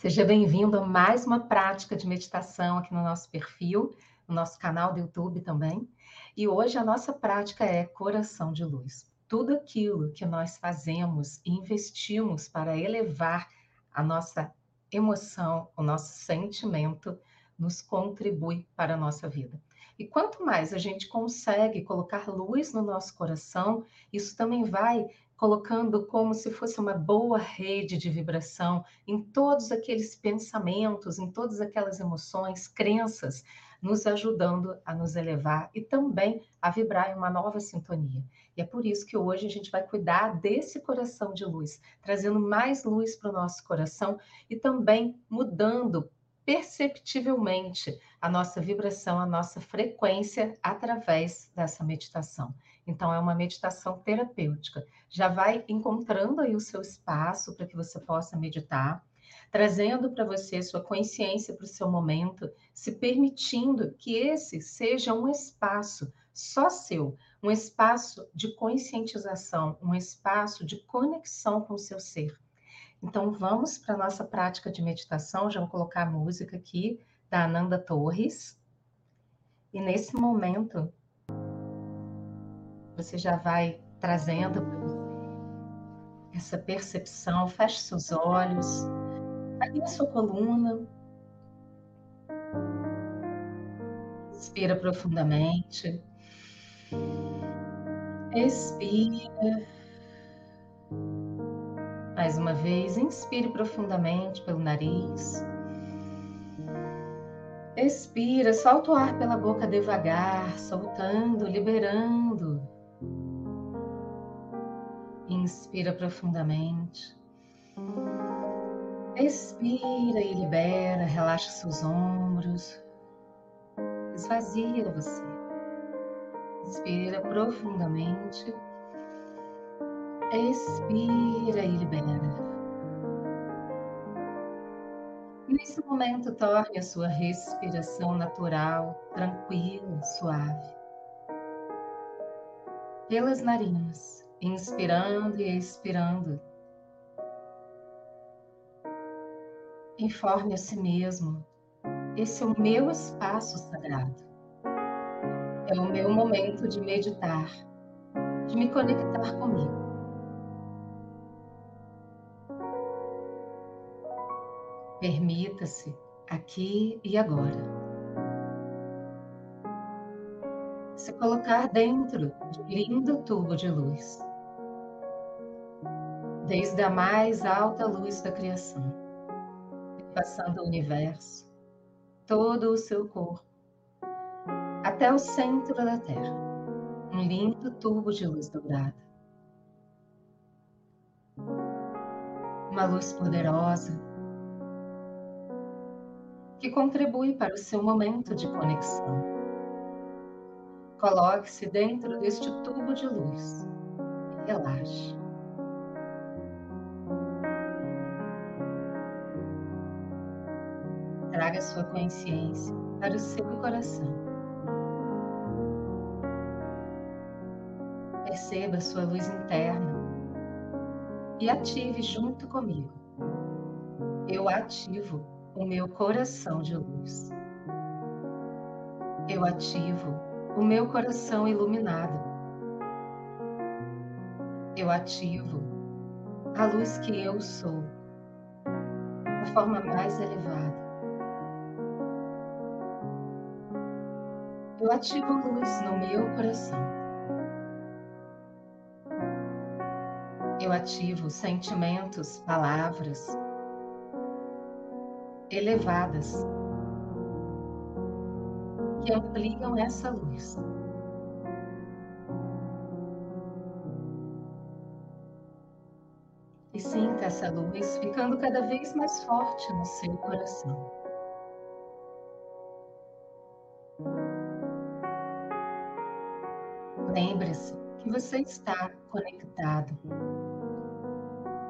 Seja bem-vindo a mais uma prática de meditação aqui no nosso perfil, no nosso canal do YouTube também. E hoje a nossa prática é coração de luz. Tudo aquilo que nós fazemos e investimos para elevar a nossa emoção, o nosso sentimento, nos contribui para a nossa vida. E quanto mais a gente consegue colocar luz no nosso coração, isso também vai colocando como se fosse uma boa rede de vibração em todos aqueles pensamentos, em todas aquelas emoções, crenças, nos ajudando a nos elevar e também a vibrar em uma nova sintonia. E é por isso que hoje a gente vai cuidar desse coração de luz, trazendo mais luz para o nosso coração e também mudando perceptivelmente a nossa vibração, a nossa frequência através dessa meditação. Então, é uma meditação terapêutica. Já vai encontrando aí o seu espaço para que você possa meditar, trazendo para você sua consciência para o seu momento, se permitindo que esse seja um espaço só seu, um espaço de conscientização, um espaço de conexão com o seu ser. Então, vamos para a nossa prática de meditação. Já vou colocar a música aqui da Ananda Torres. E nesse momento, você já vai trazendo essa percepção, feche seus olhos, alinhe a sua coluna, inspira profundamente, expira. Mais uma vez, inspire profundamente pelo nariz. Expira, solta o ar pela boca devagar, soltando, liberando Inspira profundamente. Expira e libera, relaxa seus ombros. Esvazia você. Inspira profundamente. Expira e libera. Nesse momento, torne a sua respiração natural, tranquila, suave. Pelas narinas inspirando e expirando. Informe a si mesmo: esse é o meu espaço sagrado. É o meu momento de meditar, de me conectar comigo. Permita-se aqui e agora. Se colocar dentro de um lindo tubo de luz. Desde a mais alta luz da criação, passando o universo, todo o seu corpo, até o centro da Terra, um lindo tubo de luz dourada. Uma luz poderosa que contribui para o seu momento de conexão. Coloque-se dentro deste tubo de luz e relaxe. traga sua consciência para o seu coração. Perceba sua luz interna e ative junto comigo. Eu ativo o meu coração de luz. Eu ativo o meu coração iluminado. Eu ativo a luz que eu sou, a forma mais elevada. eu ativo luz no meu coração. Eu ativo sentimentos, palavras elevadas que ampliam essa luz. E sinta essa luz ficando cada vez mais forte no seu coração. Lembre-se que você está conectado,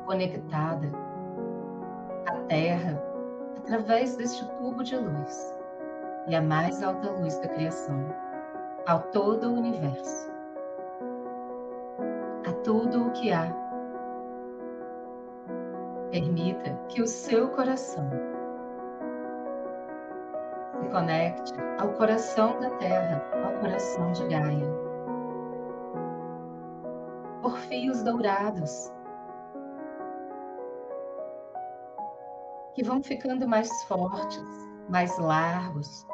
conectada à Terra através deste tubo de luz e a mais alta luz da criação, ao todo o universo, a tudo o que há, Permita que o seu coração se conecte ao coração da Terra, ao coração de Gaia. Por fios dourados que vão ficando mais fortes, mais largos.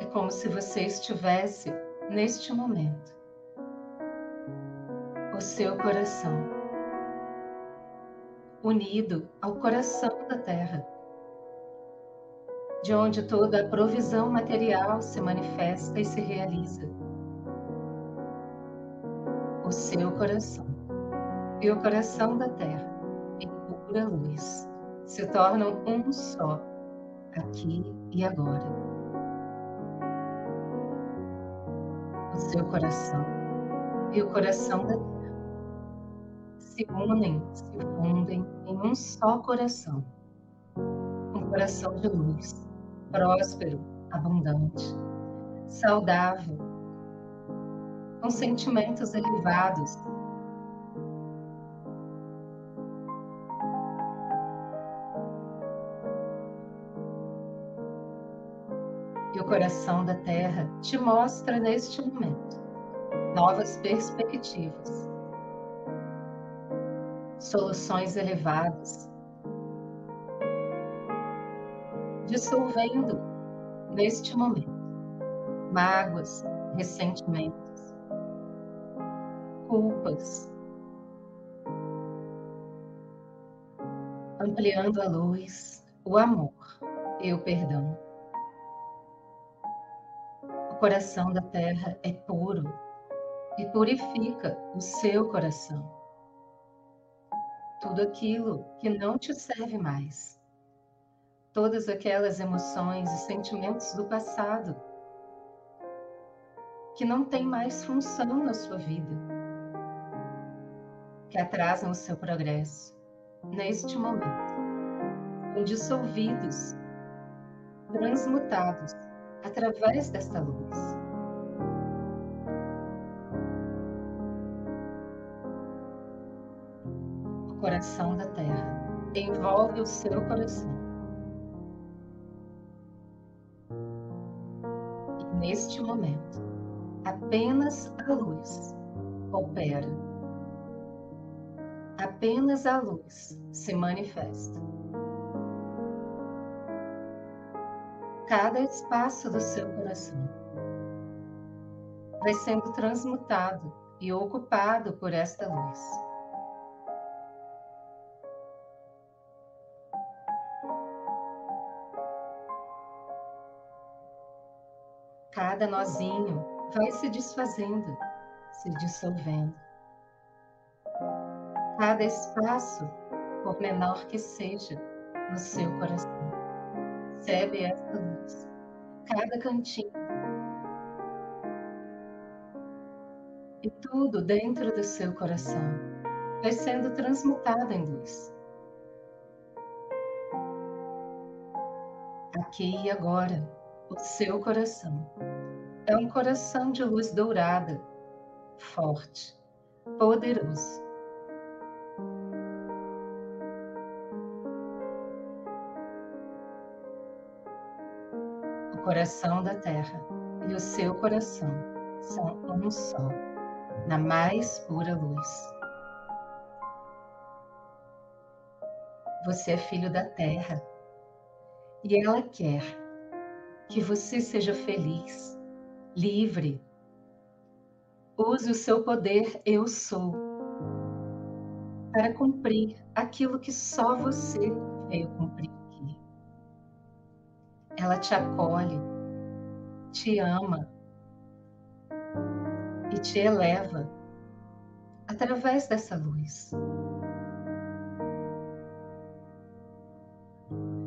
É como se você estivesse neste momento o seu coração, unido ao coração da terra, de onde toda a provisão material se manifesta e se realiza. O seu coração e o coração da terra, em pura luz, se tornam um só, aqui e agora. O seu coração e o coração da terra se unem, se fundem em um só coração. Um coração de luz, próspero, abundante, saudável, com sentimentos elevados. Coração da Terra te mostra neste momento novas perspectivas soluções elevadas, dissolvendo neste momento mágoas, ressentimentos, culpas, ampliando a luz, o amor e o perdão. Coração da terra é puro e purifica o seu coração. Tudo aquilo que não te serve mais, todas aquelas emoções e sentimentos do passado que não têm mais função na sua vida, que atrasam o seu progresso neste momento, são dissolvidos, transmutados através desta luz. coração da terra, envolve o seu coração. E neste momento, apenas a luz opera. Apenas a luz se manifesta. Cada espaço do seu coração vai sendo transmutado e ocupado por esta luz. cada nozinho vai se desfazendo, se dissolvendo. Cada espaço, por menor que seja, no seu coração, recebe essa luz. Cada cantinho. E tudo dentro do seu coração vai sendo transmutado em luz. Aqui e agora o seu coração. É um coração de luz dourada, forte, poderoso. Coração da terra e o seu coração são um só, na mais pura luz. Você é filho da terra e ela quer que você seja feliz, livre. Use o seu poder eu sou para cumprir aquilo que só você veio cumprir. Ela te acolhe, te ama e te eleva através dessa luz.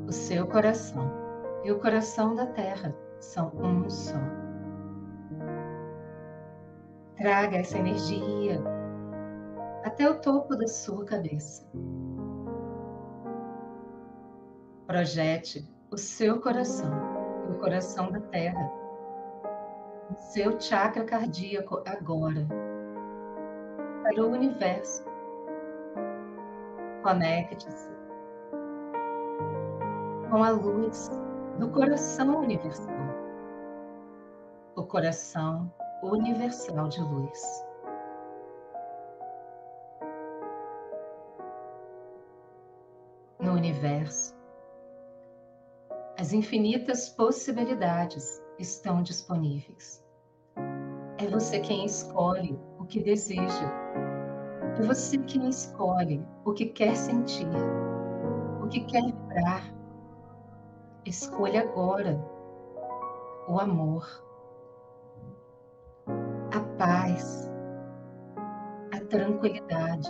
O seu coração e o coração da terra são um só. Traga essa energia até o topo da sua cabeça. Projete o seu coração o coração da terra, o seu chakra cardíaco agora, para o universo Conecte-se com a luz do coração universal. O coração universal de luz. No universo, as infinitas possibilidades estão disponíveis. É você quem escolhe o que deseja. É você quem escolhe o que quer sentir, o que quer vibrar Escolha agora o amor, a paz, a tranquilidade,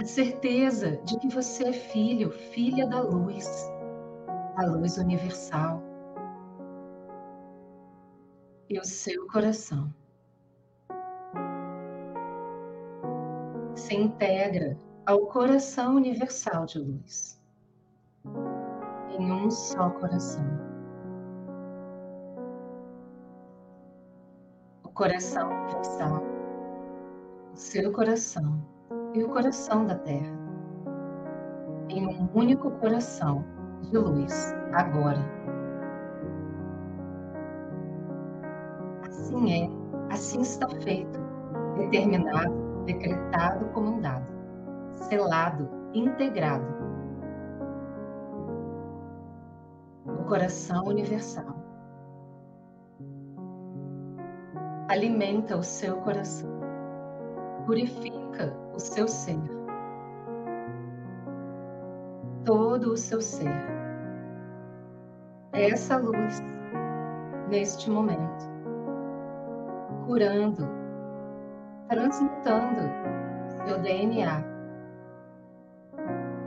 a certeza de que você é filho, filha da luz, a luz universal. E o seu coração se integra ao coração universal de luz em um só coração. O coração universal, o seu coração e o coração da Terra, em um único coração de luz, agora. Assim é, assim está feito, determinado, decretado, comandado, selado, integrado coração universal. Alimenta o seu coração, purifica o seu ser, todo o seu ser. Essa luz, neste momento, curando, transmutando seu DNA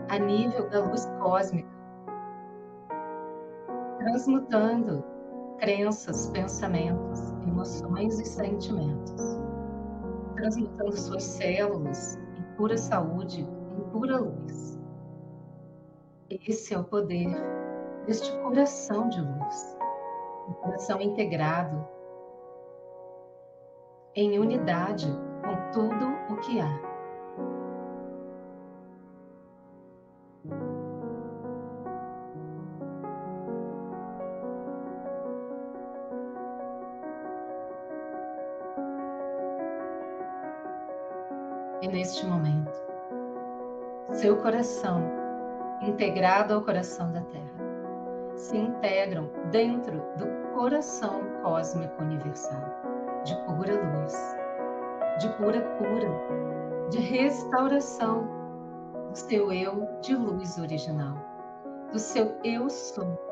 a nível da luz cósmica transmutando crenças, pensamentos, emoções e sentimentos, transmutando suas células em pura saúde, em pura luz. Esse é o poder deste coração de luz, um coração integrado em unidade com tudo o que há. neste momento. Seu coração, integrado ao coração da Terra, se integram dentro do coração cósmico universal, de pura luz, de pura cura, de restauração do seu eu de luz original, do seu eu sou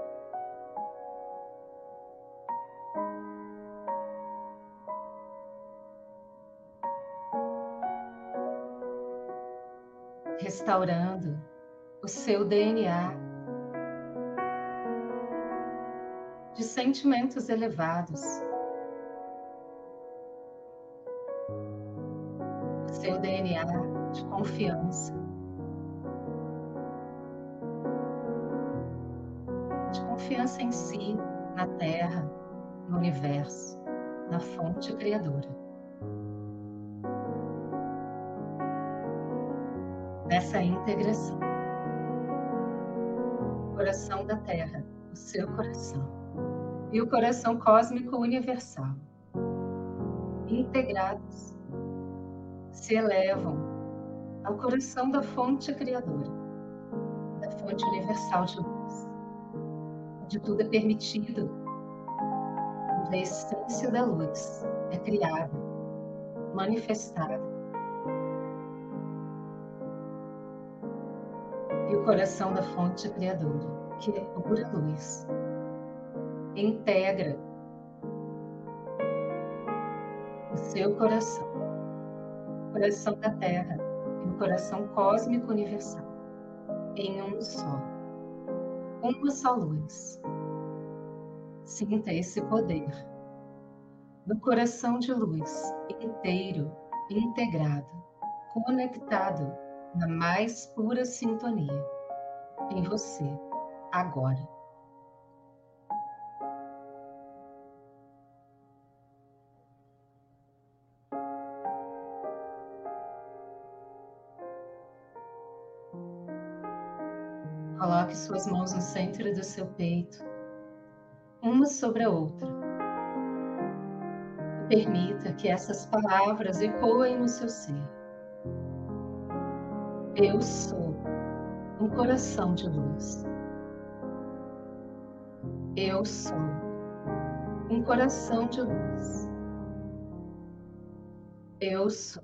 restaurando o seu DNA de sentimentos elevados. O seu DNA de confiança. De confiança em si, na Terra, no universo, na fonte criadora. nessa integração. Coração da Terra, o seu coração, e o coração cósmico universal, integrados, se elevam ao coração da fonte criadora, da fonte universal de luz, onde tudo é permitido, onde a essência da luz é criada, manifestada e o coração da fonte criadora, que é pura luz. Integra o seu coração, o coração da Terra e o coração cósmico universal em um só, uma só luz. Sinta esse poder do coração de luz inteiro, integrado, conectado na mais pura sintonia em você, agora. Coloque suas mãos no centro do seu peito, uma sobre a outra. Permita que essas palavras ecoem no seu ser. Eu sou um coração de luz. Eu sou um coração de luz. Eu sou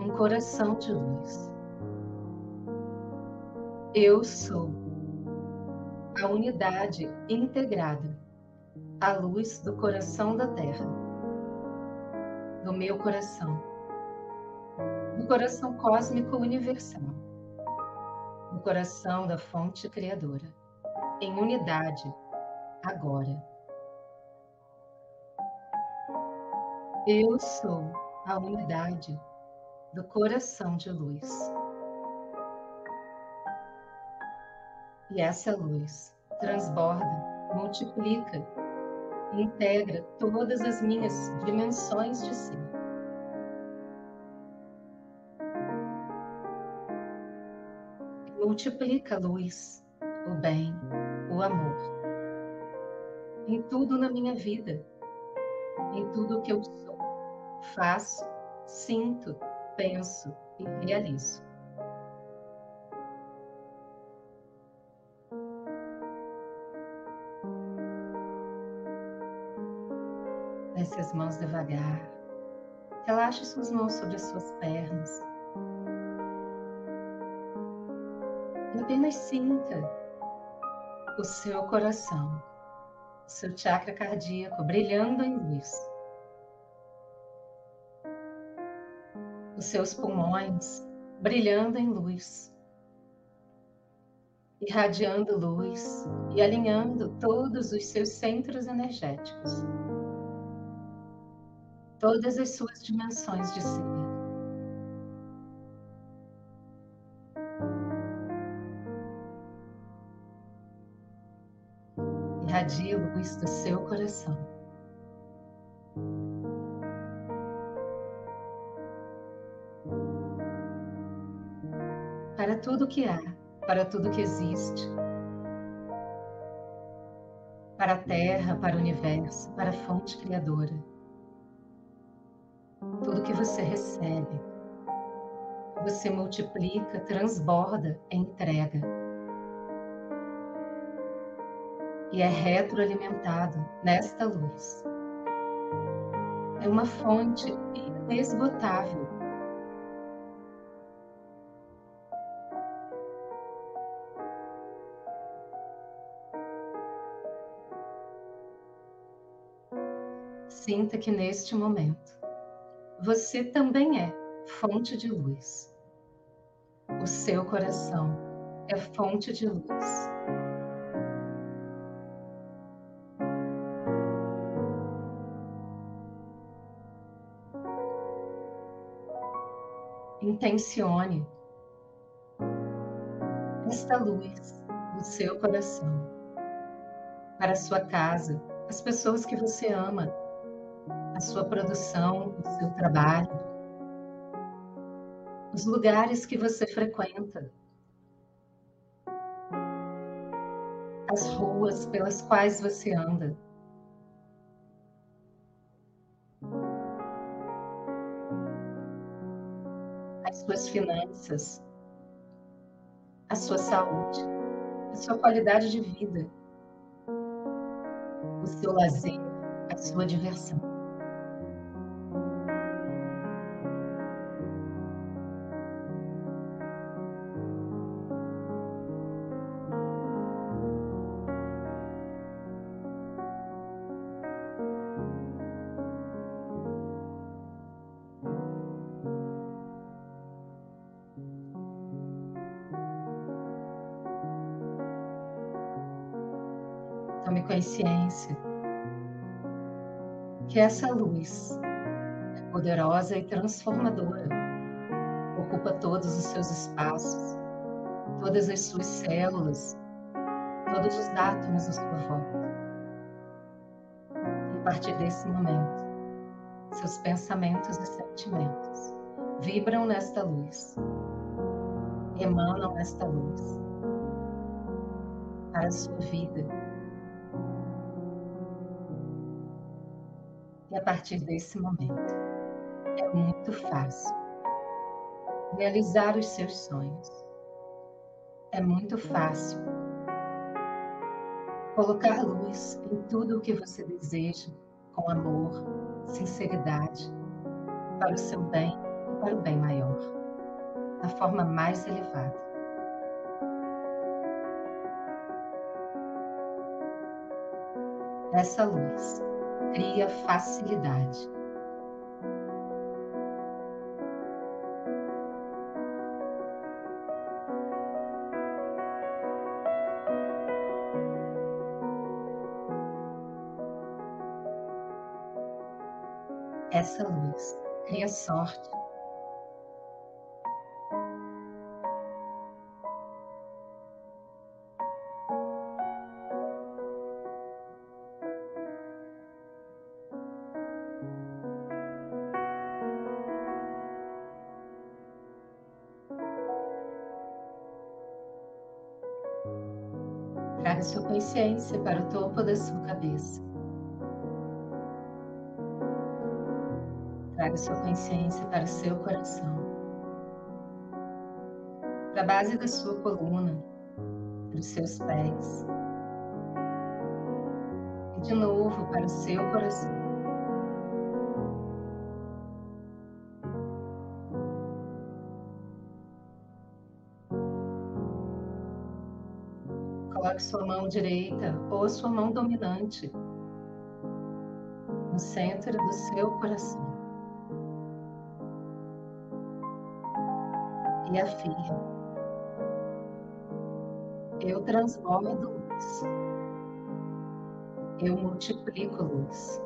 um coração de luz. Eu sou a unidade integrada, a luz do coração da Terra, do meu coração, coração cósmico universal, do coração da fonte criadora, em unidade, agora. Eu sou a unidade do coração de luz. E essa luz transborda, multiplica integra todas as minhas dimensões de ser. Multiplica a luz, o bem, o amor. Em tudo na minha vida, em tudo que eu sou, faço, sinto, penso e realizo. Desce as mãos devagar. Relaxe suas mãos sobre as suas pernas. Apenas sinta o seu coração, o seu chakra cardíaco brilhando em luz. os seus pulmões brilhando em luz, irradiando luz e alinhando todos os seus centros energéticos, todas as suas dimensões de ser. Irradie luz do seu coração. para tudo que há, para tudo que existe, para a Terra, para o universo, para a fonte criadora. Tudo que você recebe, você multiplica, transborda, entrega. E é retroalimentado nesta luz. É uma fonte inesgotável Sinta que neste momento você também é fonte de luz. O seu coração é fonte de luz. Intencione esta luz no seu coração, para a sua casa, as pessoas que você ama, a sua produção, o seu trabalho, os lugares que você frequenta, as ruas pelas quais você anda. Suas finanças, a sua saúde, a sua qualidade de vida, o seu lazer, a sua diversão. Tome consciência que essa luz é poderosa e transformadora, ocupa todos os seus espaços, todas as suas células, todos os átomos à sua volta. E a partir desse momento, seus pensamentos e sentimentos vibram nesta luz, emanam nesta luz para a sua vida. Partir desse momento, é muito fácil realizar os seus sonhos. É muito fácil colocar luz em tudo o que você deseja, com amor, sinceridade, para o seu bem e para o bem maior, da forma mais elevada. Essa luz cria facilidade. Traga sua consciência para o topo da sua cabeça. Traga sua consciência para o seu coração, para a base da sua coluna, para os seus pés. E de novo para o seu coração. Coloque sua mão direita ou a sua mão dominante no centro do seu coração. E afirme: Eu transbordo luz. Eu multiplico luz.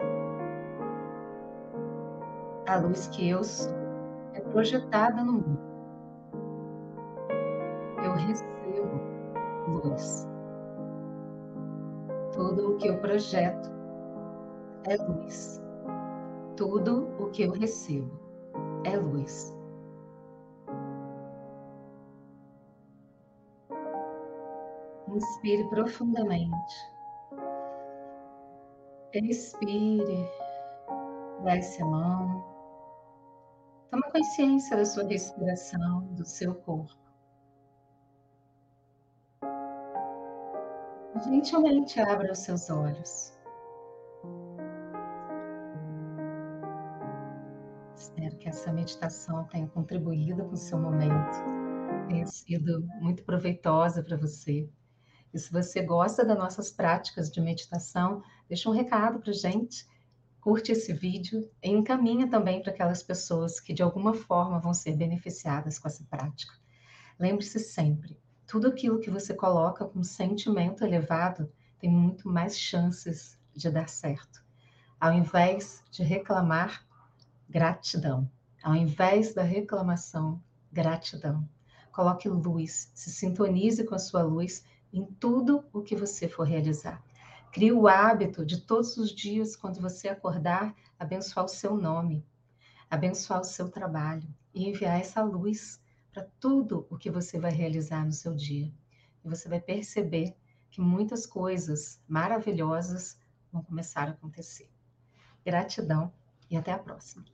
A luz que eu sou é projetada no mundo. Eu recebo luz. Tudo o que eu projeto é luz. Tudo o que eu recebo é luz. Inspire profundamente. Expire. Desce a mão. Toma consciência da sua respiração, do seu corpo. Gentilmente abra os seus olhos. Espero que essa meditação tenha contribuído com o seu momento, tenha sido muito proveitosa para você. E se você gosta das nossas práticas de meditação, deixa um recado para gente, curte esse vídeo e encaminha também para aquelas pessoas que de alguma forma vão ser beneficiadas com essa prática. Lembre-se sempre, tudo aquilo que você coloca com sentimento elevado tem muito mais chances de dar certo. Ao invés de reclamar, gratidão. Ao invés da reclamação, gratidão. Coloque luz, se sintonize com a sua luz em tudo o que você for realizar. Crie o hábito de todos os dias, quando você acordar, abençoar o seu nome, abençoar o seu trabalho e enviar essa luz para tudo o que você vai realizar no seu dia. E você vai perceber que muitas coisas maravilhosas vão começar a acontecer. Gratidão e até a próxima.